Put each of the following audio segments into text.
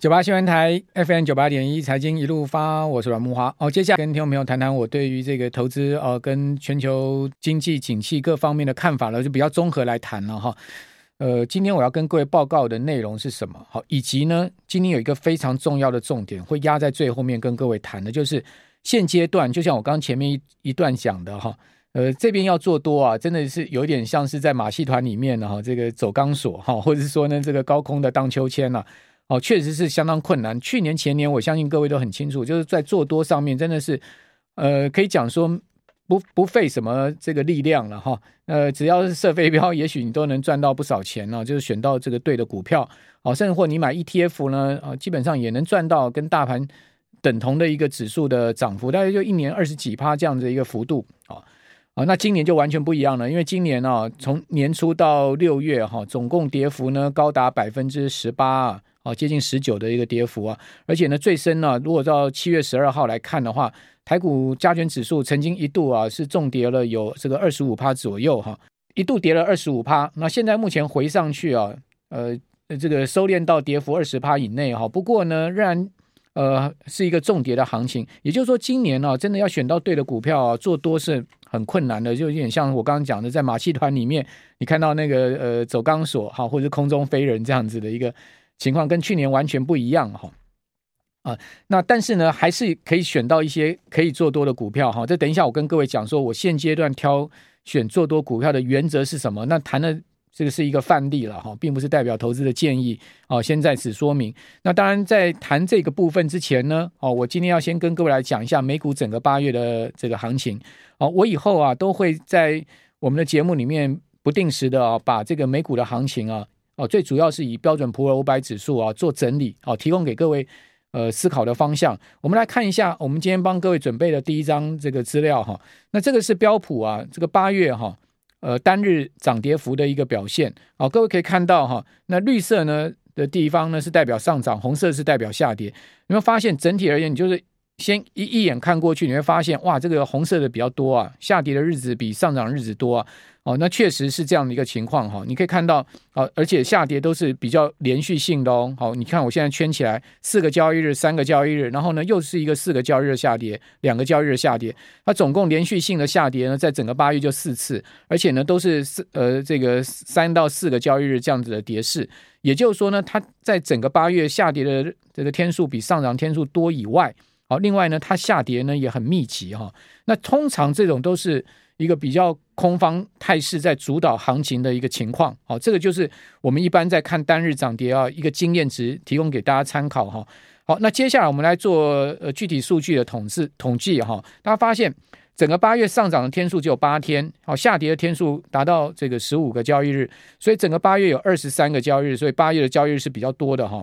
九八新闻台 FM 九八点一财经一路发，我是阮木华。哦，接下来跟听众朋友谈谈我对于这个投资呃，跟全球经济景气各方面的看法了，就比较综合来谈了哈。呃，今天我要跟各位报告的内容是什么？好，以及呢，今天有一个非常重要的重点会压在最后面跟各位谈的，就是现阶段，就像我刚前面一一段讲的哈，呃，这边要做多啊，真的是有点像是在马戏团里面的哈，这个走钢索哈，或者是说呢，这个高空的荡秋千呐。哦，确实是相当困难。去年前年，我相信各位都很清楚，就是在做多上面，真的是，呃，可以讲说不不费什么这个力量了哈。呃，只要是设飞镖，也许你都能赚到不少钱呢。就是选到这个对的股票，哦，甚至或你买 ETF 呢，啊，基本上也能赚到跟大盘等同的一个指数的涨幅，大概就一年二十几趴这样的一个幅度啊。啊，那今年就完全不一样了，因为今年啊，从年初到六月哈，总共跌幅呢高达百分之十八。哦，接近十九的一个跌幅啊，而且呢，最深呢，如果到七月十二号来看的话，台股加权指数曾经一度啊是重跌了有这个二十五趴左右哈，一度跌了二十五趴。那现在目前回上去啊，呃，这个收敛到跌幅二十趴以内哈。不过呢，仍然呃是一个重跌的行情。也就是说，今年呢，真的要选到对的股票啊，做多是很困难的，就有点像我刚刚讲的，在马戏团里面，你看到那个呃走钢索哈，或者是空中飞人这样子的一个。情况跟去年完全不一样哈，啊，那但是呢，还是可以选到一些可以做多的股票哈。这等一下我跟各位讲说，我现阶段挑选做多股票的原则是什么？那谈的这个是一个范例了哈，并不是代表投资的建议啊。先在此说明。那当然，在谈这个部分之前呢，哦，我今天要先跟各位来讲一下美股整个八月的这个行情。哦，我以后啊都会在我们的节目里面不定时的啊，把这个美股的行情啊。哦，最主要是以标准普尔五百指数啊做整理，哦，提供给各位呃思考的方向。我们来看一下，我们今天帮各位准备的第一张这个资料哈。那这个是标普啊，这个八月哈呃单日涨跌幅的一个表现。好，各位可以看到哈，那绿色呢的地方呢是代表上涨，红色是代表下跌。你会发现整体而言，你就是先一一眼看过去，你会发现哇，这个红色的比较多啊，下跌的日子比上涨日子多啊。哦，那确实是这样的一个情况哈，你可以看到，哦，而且下跌都是比较连续性的哦。好，你看我现在圈起来，四个交易日，三个交易日，然后呢又是一个四个交易日下跌，两个交易日下跌，它总共连续性的下跌呢，在整个八月就四次，而且呢都是四呃这个三到四个交易日这样子的跌势，也就是说呢，它在整个八月下跌的这个天数比上涨天数多以外，好，另外呢它下跌呢也很密集哈。那通常这种都是。一个比较空方态势在主导行情的一个情况，好，这个就是我们一般在看单日涨跌啊一个经验值，提供给大家参考哈。好，那接下来我们来做呃具体数据的统计统计哈。大家发现整个八月上涨的天数只有八天，好，下跌的天数达到这个十五个交易日，所以整个八月有二十三个交易日，所以八月的交易日是比较多的哈。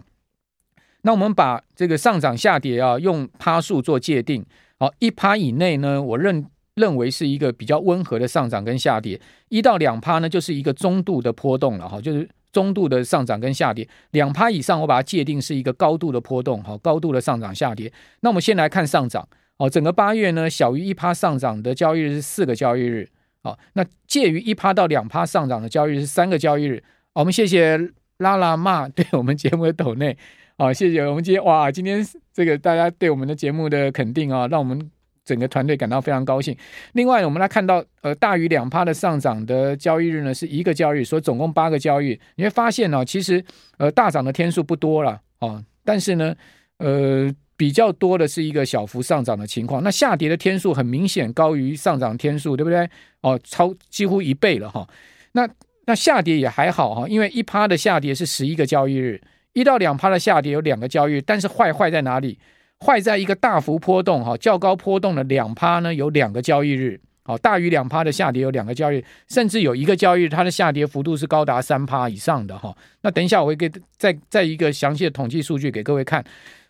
那我们把这个上涨下跌啊用趴数做界定，好，一趴以内呢，我认。认为是一个比较温和的上涨跟下跌，一到两趴呢，就是一个中度的波动了哈，就是中度的上涨跟下跌。两趴以上，我把它界定是一个高度的波动，哈，高度的上涨下跌。那我们先来看上涨，哦，整个八月呢，小于一趴上涨的交易日是四个交易日，哦，那介于一趴到两趴上涨的交易日是三个交易日。我们谢谢拉拉骂对我们节目的抖内，啊，谢谢我们今天哇，今天这个大家对我们的节目的肯定啊，让我们。整个团队感到非常高兴。另外，我们来看到，呃，大于两趴的上涨的交易日呢，是一个交易，所以总共八个交易。你会发现呢、哦，其实呃大涨的天数不多了哦，但是呢，呃比较多的是一个小幅上涨的情况。那下跌的天数很明显高于上涨天数，对不对？哦，超几乎一倍了哈、那那下跌也还好哈、因为一趴的下跌是十一个交易日，一到两趴的下跌有两个交易日，但是坏坏在哪里？坏在一个大幅波动，哈，较高波动的两趴呢，有两个交易日，好，大于两趴的下跌有两个交易日，甚至有一个交易日它的下跌幅度是高达三趴以上的，哈。那等一下我会给再再一个详细的统计数据给各位看，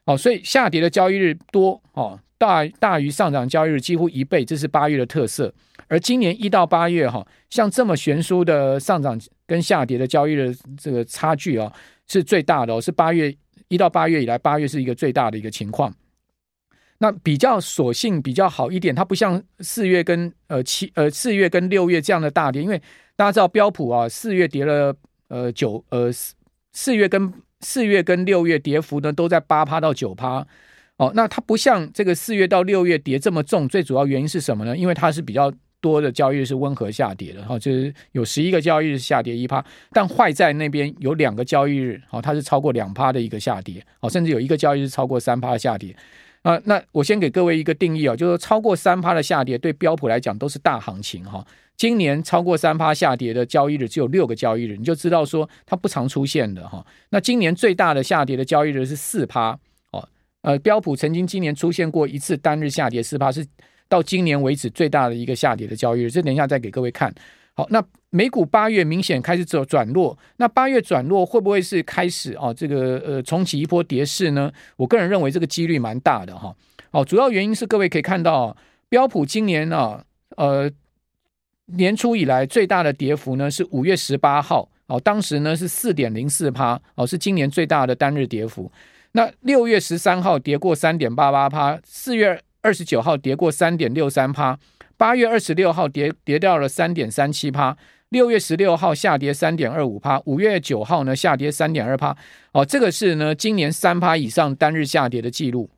好，所以下跌的交易日多，哦，大大于上涨交易日几乎一倍，这是八月的特色。而今年一到八月，哈，像这么悬殊的上涨跟下跌的交易日这个差距啊，是最大的哦，是八月。一到八月以来，八月是一个最大的一个情况。那比较所幸比较好一点，它不像四月跟呃七呃四月跟六月这样的大跌，因为大家知道标普啊，四月跌了呃九呃四四月跟四月跟六月跌幅呢都在八趴到九趴。哦，那它不像这个四月到六月跌这么重，最主要原因是什么呢？因为它是比较多的交易日是温和下跌的，哈，就是有十一个交易日下跌一趴，但坏在那边有两个交易日，哈，它是超过两趴的一个下跌，好，甚至有一个交易日超过三趴下跌，啊，那我先给各位一个定义啊，就是超过三趴的下跌对标普来讲都是大行情哈，今年超过三趴下跌的交易日只有六个交易日，你就知道说它不常出现的哈，那今年最大的下跌的交易日是四趴。呃，标普曾经今年出现过一次单日下跌四趴，是到今年为止最大的一个下跌的交易日。这等一下再给各位看。好，那美股八月明显开始走转弱，那八月转弱会不会是开始哦？这个呃重启一波跌势呢？我个人认为这个几率蛮大的哈。哦，主要原因是各位可以看到，标普今年啊，呃年初以来最大的跌幅呢是五月十八号，哦，当时呢是四点零四趴，哦，是今年最大的单日跌幅。那六月十三号跌过三点八八趴，四月二十九号跌过三点六三趴，八月二十六号跌跌掉了三点三七趴，六月十六号下跌三点二五趴，五月九号呢下跌三点二趴，哦，这个是呢今年三趴以上单日下跌的记录，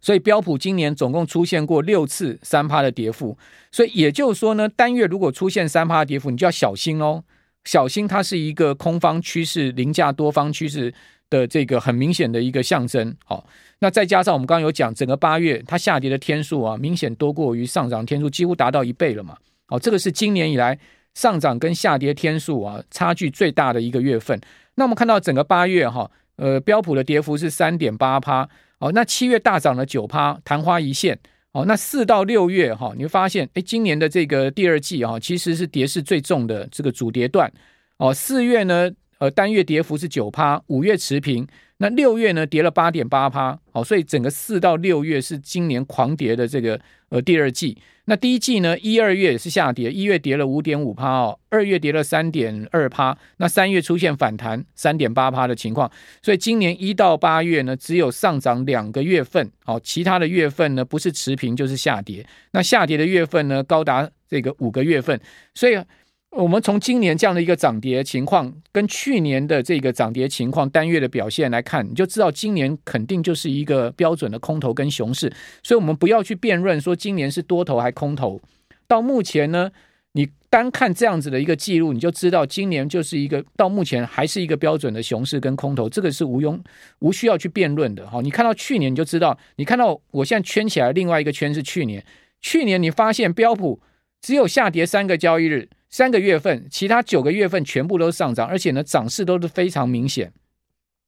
所以标普今年总共出现过六次三趴的跌幅，所以也就是说呢，单月如果出现三趴跌幅，你就要小心哦，小心它是一个空方趋势凌驾多方趋势的这个很明显的一个象征，好，那再加上我们刚刚有讲，整个八月它下跌的天数啊，明显多过于上涨天数，几乎达到一倍了嘛，好，这个是今年以来上涨跟下跌天数啊差距最大的一个月份。那我们看到整个八月哈，呃，标普的跌幅是三点八趴，好，那七月大涨了九趴，昙花一现，好，那四到六月哈，你会发现，哎，今年的这个第二季哈，其实是跌势最重的这个主跌段，哦，四月呢。呃，单月跌幅是九趴，五月持平，那六月呢跌了八点八趴，好，所以整个四到六月是今年狂跌的这个呃第二季。那第一季呢，一二月也是下跌，一月跌了五点五趴哦，二月跌了三点二趴，那三月出现反弹三点八趴的情况，所以今年一到八月呢只有上涨两个月份，好，其他的月份呢不是持平就是下跌，那下跌的月份呢高达这个五个月份，所以。我们从今年这样的一个涨跌情况，跟去年的这个涨跌情况单月的表现来看，你就知道今年肯定就是一个标准的空头跟熊市。所以，我们不要去辩论说今年是多头还空头。到目前呢，你单看这样子的一个记录，你就知道今年就是一个到目前还是一个标准的熊市跟空头，这个是无庸无需要去辩论的。好，你看到去年你就知道，你看到我现在圈起来另外一个圈是去年，去年你发现标普只有下跌三个交易日。三个月份，其他九个月份全部都上涨，而且呢，涨势都是非常明显，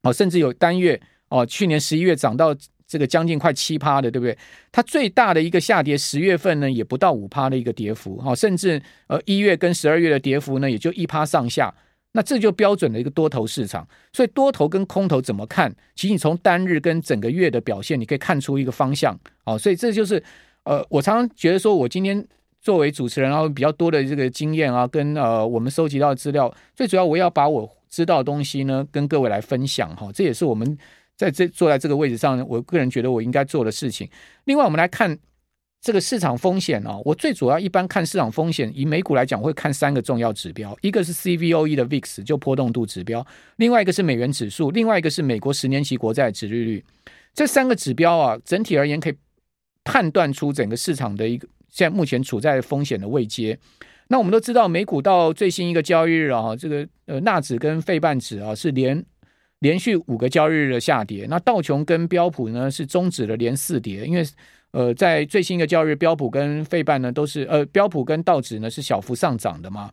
哦，甚至有单月哦，去年十一月涨到这个将近快七趴的，对不对？它最大的一个下跌，十月份呢也不到五趴的一个跌幅，哈，甚至呃一月跟十二月的跌幅呢也就一趴上下，那这就标准的一个多头市场。所以多头跟空头怎么看？其实你从单日跟整个月的表现，你可以看出一个方向，哦，所以这就是呃，我常常觉得说我今天。作为主持人，然后比较多的这个经验啊，跟呃我们收集到的资料，最主要我要把我知道的东西呢，跟各位来分享哈，这也是我们在这坐在这个位置上，我个人觉得我应该做的事情。另外，我们来看这个市场风险啊，我最主要一般看市场风险，以美股来讲，我会看三个重要指标，一个是 CVOE 的 VIX 就波动度指标，另外一个是美元指数，另外一个是美国十年期国债殖利率。这三个指标啊，整体而言可以判断出整个市场的一个。现在目前处在风险的位阶，那我们都知道，美股到最新一个交易日啊，这个呃纳指跟费半指啊是连连续五个交易日的下跌，那道琼跟标普呢是终止了连四跌，因为呃在最新一个交易日，标普跟费半呢都是呃标普跟道指呢是小幅上涨的嘛。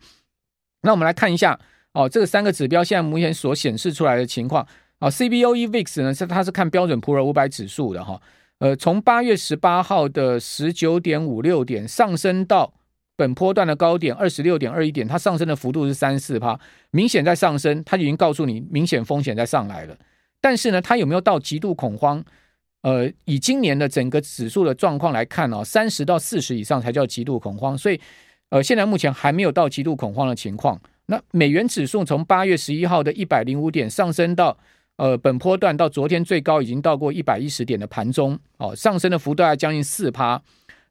那我们来看一下哦，这个三个指标现在目前所显示出来的情况啊，CBOE VIX 呢是它是看标准普尔五百指数的哈。呃，从八月十八号的十九点五六点上升到本波段的高点二十六点二一点，它上升的幅度是三四趴，明显在上升，它已经告诉你明显风险在上来了。但是呢，它有没有到极度恐慌？呃，以今年的整个指数的状况来看哦，三十到四十以上才叫极度恐慌，所以呃，现在目前还没有到极度恐慌的情况。那美元指数从八月十一号的一百零五点上升到。呃，本波段到昨天最高已经到过一百一十点的盘中，哦，上升的幅度还将近四趴。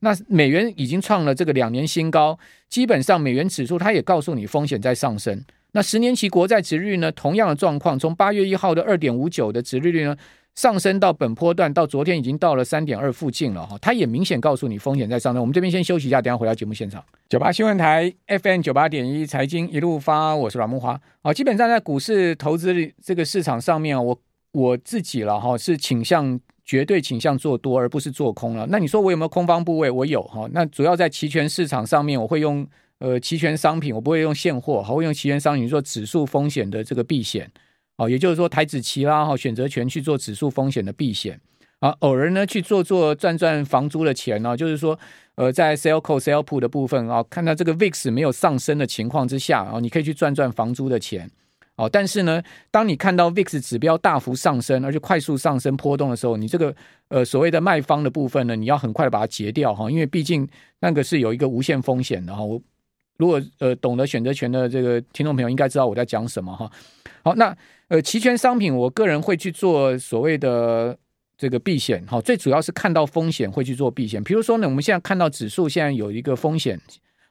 那美元已经创了这个两年新高，基本上美元指数它也告诉你风险在上升，那十年期国债值率呢，同样的状况，从八月一号的二点五九的值利率呢，上升到本波段到昨天已经到了三点二附近了哈，它也明显告诉你风险在上升。我们这边先休息一下，等下回到节目现场。九八新闻台 FM 九八点一财经一路发，我是阮木花。好，基本上在股市投资这个市场上面，我我自己了哈，是倾向绝对倾向做多，而不是做空了。那你说我有没有空方部位？我有哈。那主要在期权市场上面，我会用。呃，期权商品我不会用现货，还会用期权商品做指数风险的这个避险，哦，也就是说台指期啦，哈，选择权去做指数风险的避险，啊，偶尔呢去做做赚赚房租的钱呢，就是说，呃，在 sell call sell put 的部分啊，看到这个 VIX 没有上升的情况之下啊，你可以去赚赚房租的钱，哦，但是呢，当你看到 VIX 指标大幅上升，而且快速上升波动的时候，你这个呃所谓的卖方的部分呢，你要很快的把它截掉哈，因为毕竟那个是有一个无限风险的哈，我。如果呃懂得选择权的这个听众朋友应该知道我在讲什么哈。好，那呃期权商品，我个人会去做所谓的这个避险哈，最主要是看到风险会去做避险。比如说呢，我们现在看到指数现在有一个风险，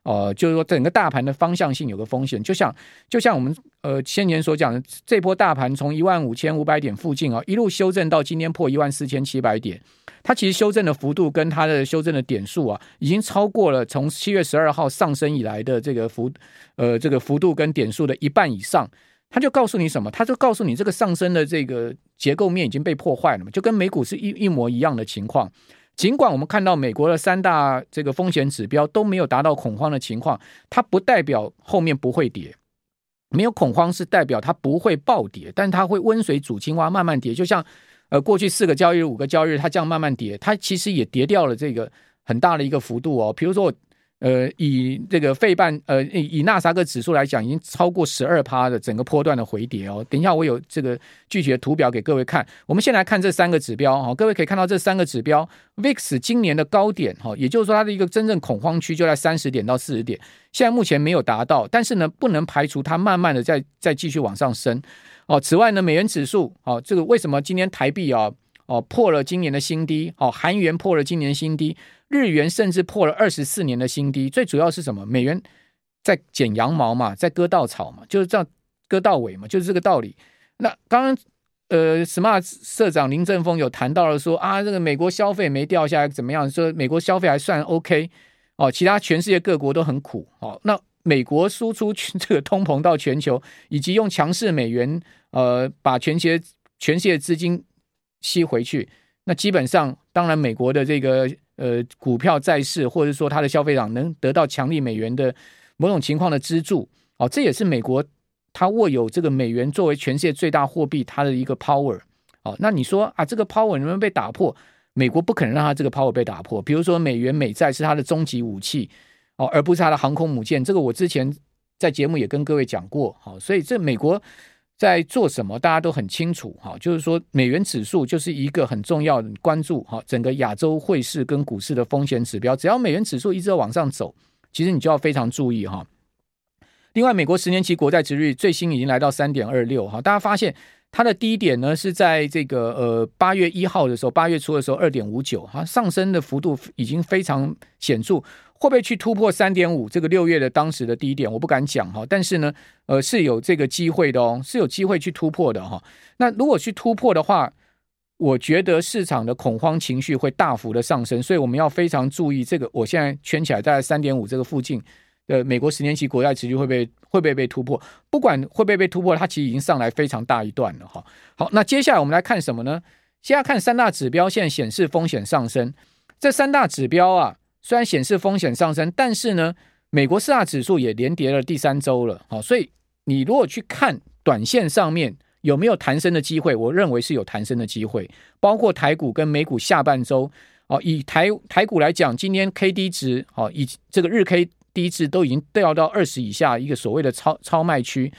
呃，就是说整个大盘的方向性有个风险，就像就像我们呃先前所讲的，这波大盘从一万五千五百点附近啊一路修正到今天破一万四千七百点。它其实修正的幅度跟它的修正的点数啊，已经超过了从七月十二号上升以来的这个幅，呃，这个幅度跟点数的一半以上。他就告诉你什么？他就告诉你这个上升的这个结构面已经被破坏了嘛，就跟美股是一一模一样的情况。尽管我们看到美国的三大这个风险指标都没有达到恐慌的情况，它不代表后面不会跌。没有恐慌是代表它不会暴跌，但它会温水煮青蛙，慢慢跌，就像。呃，过去四个交易日、五个交易日，它这样慢慢跌，它其实也跌掉了这个很大的一个幅度哦。比如说，呃，以这个费半，呃，以纳斯达克指数来讲，已经超过十二趴的整个波段的回跌哦。等一下我有这个具体的图表给各位看。我们先来看这三个指标哈，各位可以看到这三个指标，VIX 今年的高点哈，也就是说它的一个真正恐慌区就在三十点到四十点，现在目前没有达到，但是呢，不能排除它慢慢的再再继续往上升。哦，此外呢，美元指数，哦，这个为什么今天台币啊，哦，破了今年的新低，哦，韩元破了今年新低，日元甚至破了二十四年的新低，最主要是什么？美元在剪羊毛嘛，在割稻草嘛，就是这样割稻尾嘛，就是这个道理。那刚刚呃，Smart 社长林正峰有谈到了说啊，这个美国消费没掉下来怎么样？说美国消费还算 OK，哦，其他全世界各国都很苦，哦，那。美国输出这个通膨到全球，以及用强势美元，呃，把全世界全世界资金吸回去。那基本上，当然，美国的这个呃股票、债市，或者说它的消费党，能得到强力美元的某种情况的资助。哦，这也是美国它握有这个美元作为全世界最大货币，它的一个 power。哦，那你说啊，这个 power 能不能被打破？美国不可能让它这个 power 被打破。比如说，美元美债是它的终极武器。哦，而不是它的航空母舰，这个我之前在节目也跟各位讲过，好，所以这美国在做什么，大家都很清楚，哈，就是说美元指数就是一个很重要的关注，哈，整个亚洲汇市跟股市的风险指标，只要美元指数一直往上走，其实你就要非常注意，哈。另外，美国十年期国债殖率最新已经来到三点二六，哈，大家发现它的低点呢是在这个呃八月一号的时候，八月初的时候二点五九，哈，上升的幅度已经非常显著。会不会去突破三点五这个六月的当时的低点？我不敢讲哈，但是呢，呃，是有这个机会的哦，是有机会去突破的哈。那如果去突破的话，我觉得市场的恐慌情绪会大幅的上升，所以我们要非常注意这个。我现在圈起来在三点五这个附近的美国十年期国债殖利率会不会会不会被突破？不管会不会被突破，它其实已经上来非常大一段了哈。好，那接下来我们来看什么呢？现在看三大指标，现在显示风险上升。这三大指标啊。虽然显示风险上升，但是呢，美国四大指数也连跌了第三周了，好，所以你如果去看短线上面有没有弹升的机会，我认为是有弹升的机会，包括台股跟美股下半周，哦，以台台股来讲，今天 K D 值，哦，以这个日 K D 值都已经掉到二十以下一个所谓的超超卖区，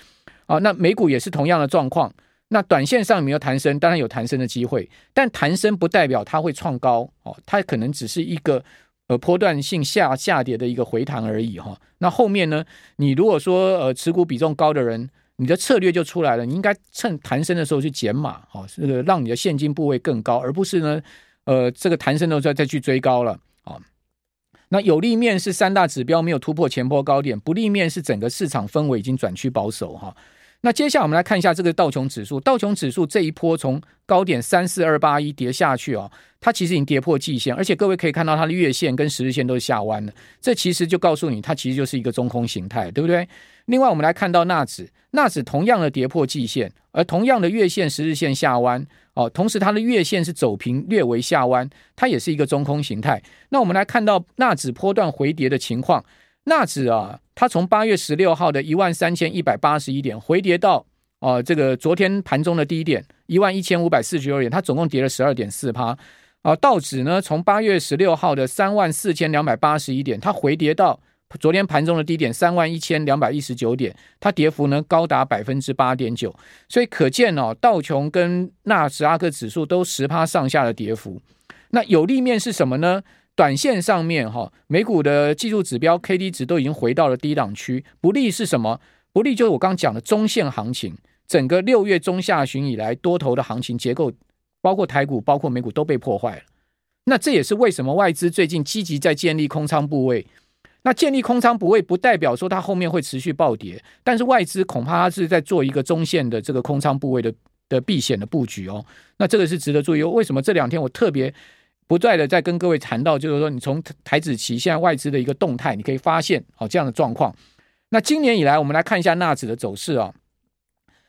啊，那美股也是同样的状况，那短线上有没有弹升？当然有弹升的机会，但弹升不代表它会创高，哦，它可能只是一个。呃，波段性下下跌的一个回弹而已哈。那后面呢？你如果说呃持股比重高的人，你的策略就出来了。你应该趁弹升的时候去减码，哈，这个让你的现金部位更高，而不是呢，呃，这个弹升的时候再去追高了啊。那有利面是三大指标没有突破前波高点，不利面是整个市场氛围已经转趋保守哈。那接下来我们来看一下这个道琼指数，道琼指数这一波从高点三四二八一跌下去哦，它其实已经跌破季线，而且各位可以看到它的月线跟十日线都是下弯的，这其实就告诉你它其实就是一个中空形态，对不对？另外我们来看到纳指，纳指同样的跌破季线，而同样的月线十日线下弯哦，同时它的月线是走平略微下弯，它也是一个中空形态。那我们来看到纳指波段回跌的情况。纳指啊，它从八月十六号的一万三千一百八十一点回跌到啊、这个昨天盘中的低点一万一千五百四十二点，它总共跌了十二点四趴。啊，道指呢，从八月十六号的三万四千两百八十一点，它回跌到昨天盘中的低点三万一千两百一十九点，它跌幅呢高达百分之八点九。所以可见哦，道琼跟纳斯达克指数都十趴上下的跌幅。那有利面是什么呢？短线上面哈，美股的技术指标 K D 值都已经回到了低档区。不利是什么？不利就是我刚刚讲的中线行情。整个六月中下旬以来多头的行情结构，包括台股、包括美股都被破坏了。那这也是为什么外资最近积极在建立空仓部位。那建立空仓部位不代表说它后面会持续暴跌，但是外资恐怕它是在做一个中线的这个空仓部位的的避险的布局哦。那这个是值得注意哦。为什么这两天我特别？不断的在跟各位谈到，就是说，你从台指期现在外资的一个动态，你可以发现哦这样的状况。那今年以来，我们来看一下纳指的走势啊。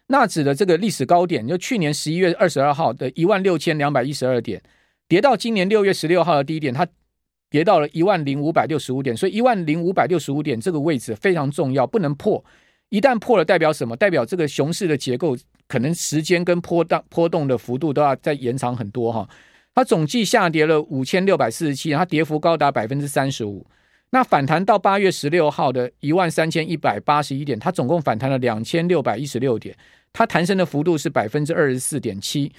纳指的这个历史高点，就去年十一月二十二号的一万六千两百一十二点，跌到今年六月十六号的低点，它跌到了一万零五百六十五点。所以一万零五百六十五点这个位置非常重要，不能破。一旦破了，代表什么？代表这个熊市的结构可能时间跟波动波动的幅度都要再延长很多哈。它总计下跌了五千六百四十七，它跌幅高达百分之三十五。那反弹到八月十六号的一万三千一百八十一点，它总共反弹了两千六百一十六点，它弹升的幅度是百分之二十四点七。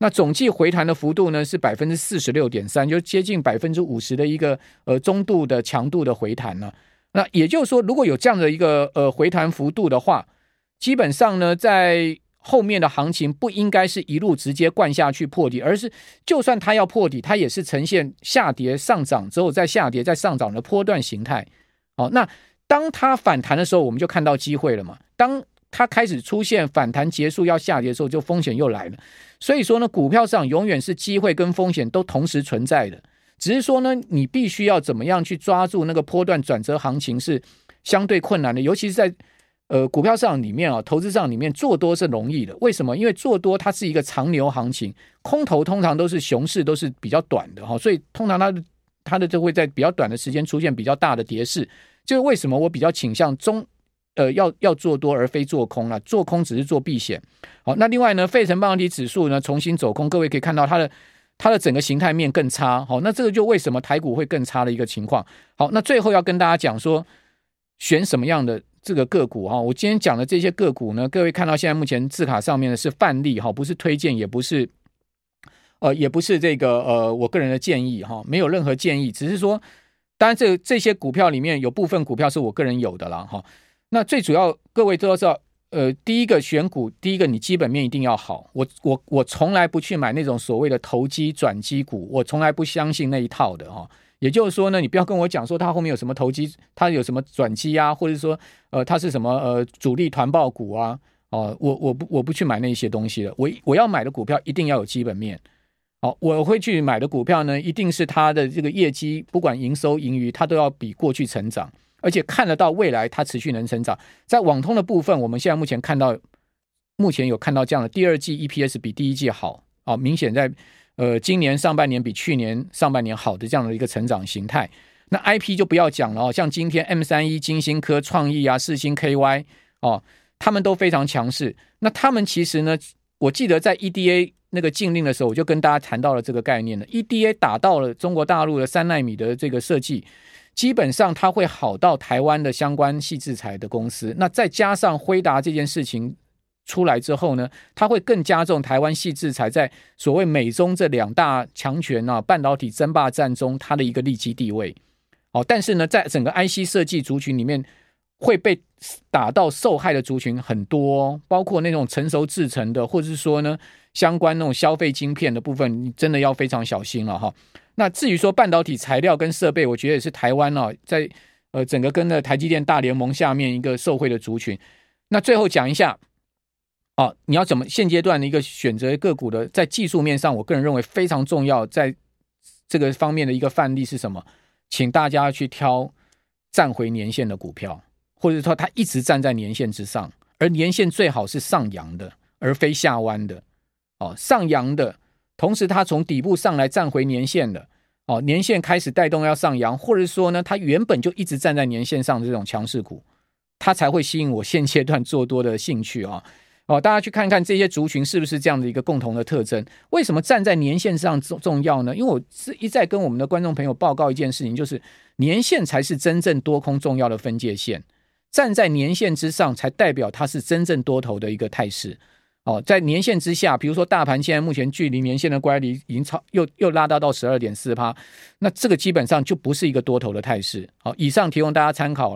那总计回弹的幅度呢是百分之四十六点三，就接近百分之五十的一个呃中度的强度的回弹呢。那也就是说，如果有这样的一个呃回弹幅度的话，基本上呢在。后面的行情不应该是一路直接灌下去破底，而是就算它要破底，它也是呈现下跌上涨之后再下跌再上涨的波段形态。好，那当它反弹的时候，我们就看到机会了嘛。当它开始出现反弹结束要下跌的时候，就风险又来了。所以说呢，股票上永远是机会跟风险都同时存在的，只是说呢，你必须要怎么样去抓住那个波段转折行情是相对困难的，尤其是在。呃，股票市场里面啊，投资市场里面做多是容易的。为什么？因为做多它是一个长牛行情，空头通常都是熊市，都是比较短的哈，所以通常它的它的就会在比较短的时间出现比较大的跌势。就是为什么我比较倾向中呃要要做多而非做空了，做空只是做避险。好，那另外呢，费城半导体指数呢重新走空，各位可以看到它的它的整个形态面更差。好，那这个就为什么台股会更差的一个情况。好，那最后要跟大家讲说，选什么样的。这个个股哈，我今天讲的这些个股呢，各位看到现在目前字卡上面的是范例哈，不是推荐，也不是，呃，也不是这个呃，我个人的建议哈，没有任何建议，只是说，当然这这些股票里面有部分股票是我个人有的了哈。那最主要各位都要知道，呃，第一个选股，第一个你基本面一定要好。我我我从来不去买那种所谓的投机转机股，我从来不相信那一套的哈。也就是说呢，你不要跟我讲说它后面有什么投机，它有什么转机啊，或者说呃它是什么呃主力团报股啊，哦、我我不我不去买那些东西了。我我要买的股票一定要有基本面，好、我会去买的股票呢，一定是它的这个业绩，不管营收盈余，它都要比过去成长，而且看得到未来它持续能成长。在网通的部分，我们现在目前看到，目前有看到这样的第二季 EPS 比第一季好啊、明显在。呃，今年上半年比去年上半年好的这样的一个成长形态，那 IP 就不要讲了哦，像今天 M 三一、金星科、创意啊、四星 KY 哦，他们都非常强势。那他们其实呢，我记得在 EDA 那个禁令的时候，我就跟大家谈到了这个概念了。EDA 打到了中国大陆的三纳米的这个设计，基本上它会好到台湾的相关矽智财的公司。那再加上辉达这件事情。出来之后呢，它会更加重台湾矽智财在所谓美中这两大强权啊半导体争霸战中它的一个利基地位。哦，但是呢，在整个 IC 设计族群里面，会被打到受害的族群很多，包括那种成熟制程的，或者是说呢，相关那种消费晶片的部分，你真的要非常小心了哈。那至于说半导体材料跟设备，我觉得也是台湾哦，在呃整个跟着台积电大联盟下面一个受惠的族群。那最后讲一下，哦，你要怎么现阶段的一个选择个股的，在技术面上，我个人认为非常重要，在这个方面的一个范例是什么？请大家去挑站回年线的股票，或者说它一直站在年线之上，而年线最好是上扬的，而非下弯的。哦，上扬的同时，它从底部上来站回年线的，哦，年线开始带动要上扬，或者说呢，它原本就一直站在年线上的这种强势股，它才会吸引我现阶段做多的兴趣啊。哦，哦大家去看看这些族群是不是这样的一个共同的特征？为什么站在年线上重重要呢？因为我是一再跟我们的观众朋友报告一件事情，就是年线才是真正多空重要的分界线，站在年线之上，才代表它是真正多头的一个态势。哦，在年线之下，比如说大盘现在目前距离年线的乖离已经超又又拉大到十二点四趴，那这个基本上就不是一个多头的态势。好，以上提供大家参考。